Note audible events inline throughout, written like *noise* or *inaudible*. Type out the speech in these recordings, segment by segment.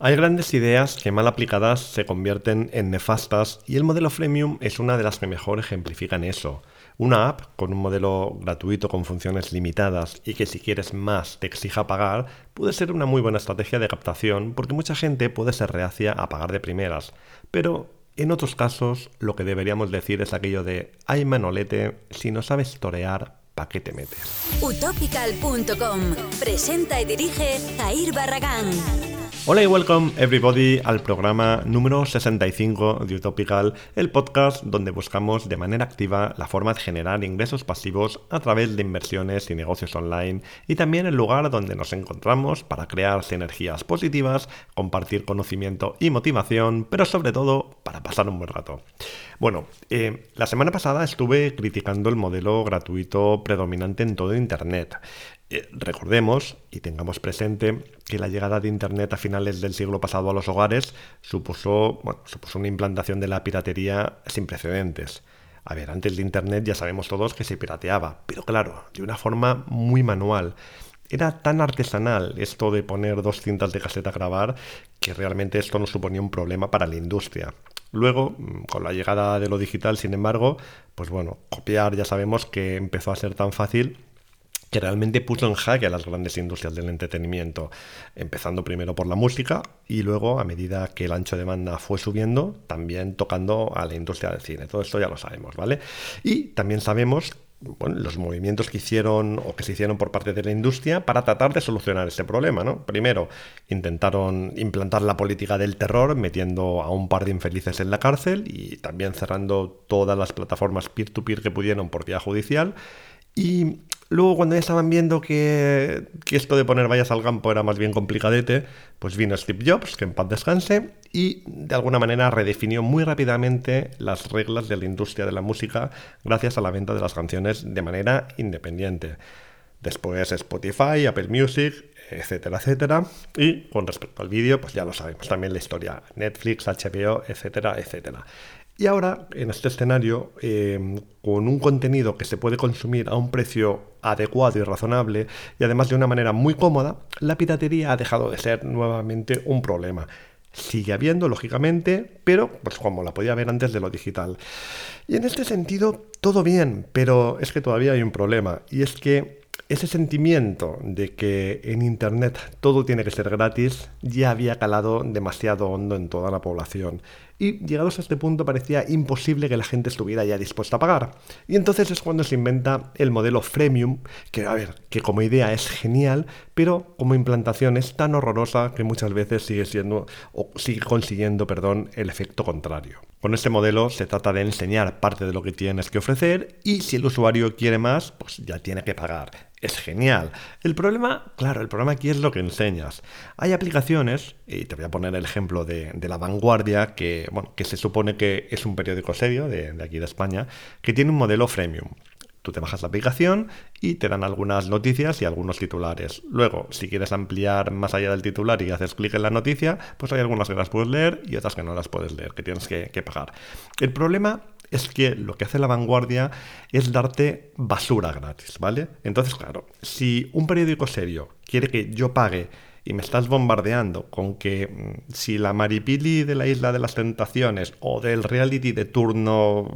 Hay grandes ideas que mal aplicadas se convierten en nefastas y el modelo freemium es una de las que mejor ejemplifican eso. Una app con un modelo gratuito con funciones limitadas y que si quieres más te exija pagar puede ser una muy buena estrategia de captación porque mucha gente puede ser reacia a pagar de primeras. Pero en otros casos lo que deberíamos decir es aquello de ay manolete, si no sabes torear, ¿pa' qué te metes? Utopical.com presenta y dirige Jair Barragán. Hola y welcome everybody al programa número 65 de Utopical, el podcast donde buscamos de manera activa la forma de generar ingresos pasivos a través de inversiones y negocios online y también el lugar donde nos encontramos para crear sinergias positivas, compartir conocimiento y motivación, pero sobre todo para pasar un buen rato. Bueno, eh, la semana pasada estuve criticando el modelo gratuito predominante en todo Internet. Eh, recordemos y tengamos presente que la llegada de Internet a finales del siglo pasado a los hogares supuso, supuso una implantación de la piratería sin precedentes. A ver, antes de Internet ya sabemos todos que se pirateaba, pero claro, de una forma muy manual. Era tan artesanal esto de poner dos cintas de caseta a grabar que realmente esto no suponía un problema para la industria. Luego, mm, con la llegada de lo digital, sin embargo, pues bueno, copiar ya sabemos que empezó a ser tan fácil que realmente puso en jaque a las grandes industrias del entretenimiento, empezando primero por la música y luego, a medida que el ancho de banda fue subiendo, también tocando a la industria del cine. Todo esto ya lo sabemos, ¿vale? Y también sabemos los movimientos que hicieron o que se hicieron por parte de la industria para tratar de solucionar este problema. ¿no? Primero, intentaron implantar la política del terror, metiendo a un par de infelices en la cárcel y también cerrando todas las plataformas peer-to-peer -peer que pudieron por vía judicial. Y Luego, cuando ya estaban viendo que, esto de poner vallas al campo era más bien complicadete, pues vino Steve Jobs, que en paz descanse, y de alguna manera redefinió muy rápidamente las reglas de la industria de la música gracias a la venta de las canciones de manera independiente. Después Spotify, Apple Music, etcétera, etcétera. Y con respecto al vídeo, pues ya lo sabemos también la historia. Netflix, HBO, etcétera, etcétera. Y ahora, en este escenario, em, con un contenido que se puede consumir a un precio adecuado y razonable, y además de una manera muy cómoda, la piratería ha dejado de ser nuevamente un problema. Sigue habiendo, lógicamente, pero pues como la podía haber antes de lo digital. Y en este sentido, todo bien, pero es que todavía hay un problema, y es que ese sentimiento de que en Internet todo tiene que ser gratis ya había calado demasiado hondo en toda la población. Y llegados a este punto parecía imposible que la gente estuviera ya dispuesta a pagar. Y entonces es cuando se inventa el modelo freemium, que a ver, que como idea es genial, pero como implantación es tan horrorosa que muchas veces sigue siendo o sigue consiguiendo, perdón, el efecto contrario. Con este modelo se trata de enseñar parte de lo que tienes que ofrecer y si el usuario quiere más, pues ya tiene que pagar es genial. El problema, claro, el problema aquí es lo que enseñas. Hay aplicaciones, y te voy a poner el ejemplo de, La Vanguardia, que, bueno, que se supone que es un periódico serio de, aquí de España, que tiene un modelo freemium. Tú te bajas la aplicación y te dan algunas noticias y algunos titulares. Luego, si quieres ampliar más allá del titular y haces clic en la noticia, pues hay algunas que las puedes leer y otras que no las puedes leer, que tienes que, que pagar. El problema es que lo que hace la vanguardia es darte basura gratis, ¿vale? Entonces, claro, si un periódico serio quiere que yo pague y me estás bombardeando con que mm, si la Maripili de la Isla de las Tentaciones o del reality de turno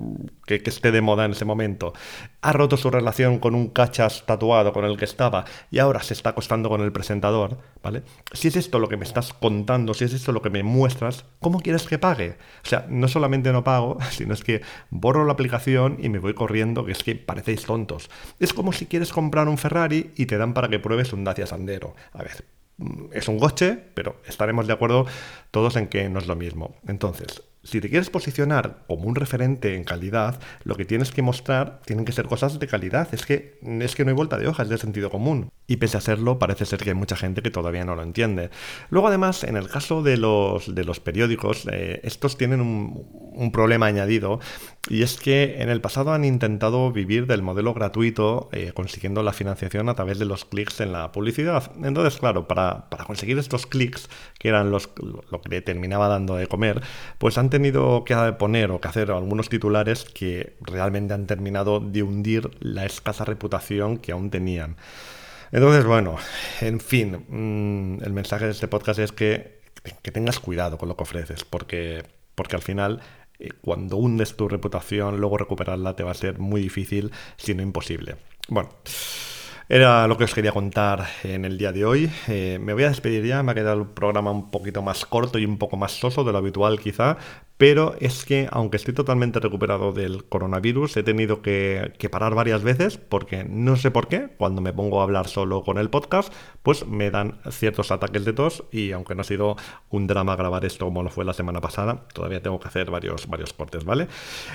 que, esté de moda en ese momento ha roto su relación con un cachas tatuado con el que estaba y ahora se está acostando con el presentador, ¿vale? Si es esto lo que me estás contando, si es esto lo que me muestras, ¿cómo quieres que pague? O sea, no solamente no pago, *laughs* sino es que borro la aplicación y me voy corriendo, que es que parecéis tontos. Es como si quieres comprar un Ferrari y te dan para que pruebes un Dacia Sandero. A ver, es un goche, pero estaremos de acuerdo todos en que no es lo mismo. Entonces, si te quieres posicionar como un referente en calidad, lo que tienes que mostrar tienen que ser cosas de calidad. Es que, es que no hay vuelta de hoja, es de sentido común. Y pese a serlo, parece ser que hay mucha gente que todavía no lo entiende. Luego, además, en el caso de los, de los periódicos, eh, estos tienen un, problema añadido, y es que en el pasado han intentado vivir del modelo gratuito, eh, consiguiendo la financiación a través de los clics en la publicidad. Entonces, claro, para, para conseguir estos clics, que eran los, lo que terminaba dando de comer, pues han tenido que poner o que hacer algunos titulares que realmente han terminado de hundir la escasa reputación que aún tenían. Entonces, bueno, en fin, mm, el mensaje de este podcast es que que tengas cuidado con lo que ofreces, porque, porque al final eh, cuando hundes tu reputación, luego recuperarla te va a ser muy difícil, si no imposible. Bueno. Era lo que os quería contar en el día de hoy. Eh, me voy a despedir ya, me ha quedado el programa un poquito más corto y un poco más soso de lo habitual quizá, pero es que aunque estoy totalmente recuperado del coronavirus, he tenido que, parar varias veces porque no sé por qué, cuando me pongo a hablar solo con el podcast, pues me dan ciertos ataques de tos y aunque no ha sido un drama grabar esto como lo fue la semana pasada, todavía tengo que hacer varios, varios cortes, ¿vale?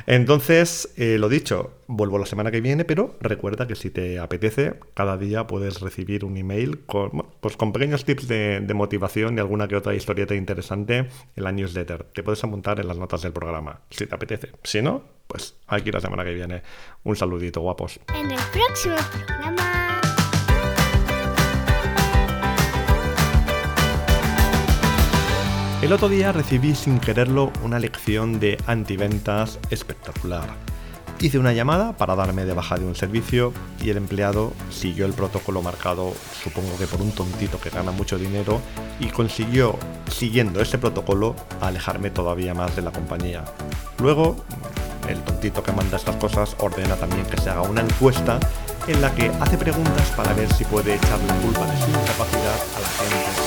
Entonces, eh, lo dicho, vuelvo la semana que viene, pero recuerda que si te apetece, cada día puedes recibir un email con, pues con pequeños tips de, de motivación y alguna que otra historieta interesante en la newsletter. Te puedes apuntar en las notas del programa, si te apetece. Si no, pues aquí la semana que viene. Un saludito, guapos. En el próximo programa. El otro día recibí sin quererlo una lección de antiventas espectacular. Hice una llamada para darme de baja de un servicio y el empleado siguió el protocolo marcado, supongo que por un tontito que gana mucho dinero, y consiguió, siguiendo ese protocolo, alejarme todavía más de la compañía. Luego, el tontito que manda estas cosas ordena también que se haga una encuesta en la que hace preguntas para ver si puede echar la culpa de su incapacidad a la gente.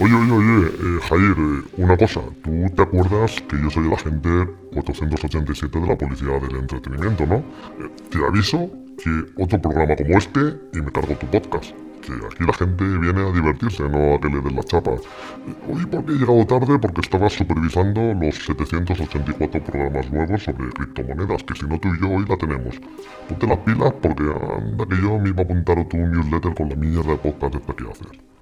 Oye, oye, oye, eh, Jair, eh, una cosa, ¿tú te acuerdas que yo soy el agente 487 de la Policía del Entretenimiento, no? Eh, te aviso que otro programa como este y me cargo tu podcast. Que aquí la gente viene a divertirse, no a que le den la chapa. Eh, Hoy porque he llegado tarde porque estaba supervisando los 784 programas nuevos sobre criptomonedas, que si no tú y yo hoy la tenemos. Ponte las pilas porque anda que yo me iba a apuntar tu newsletter con la mierda de podcast esta que haces.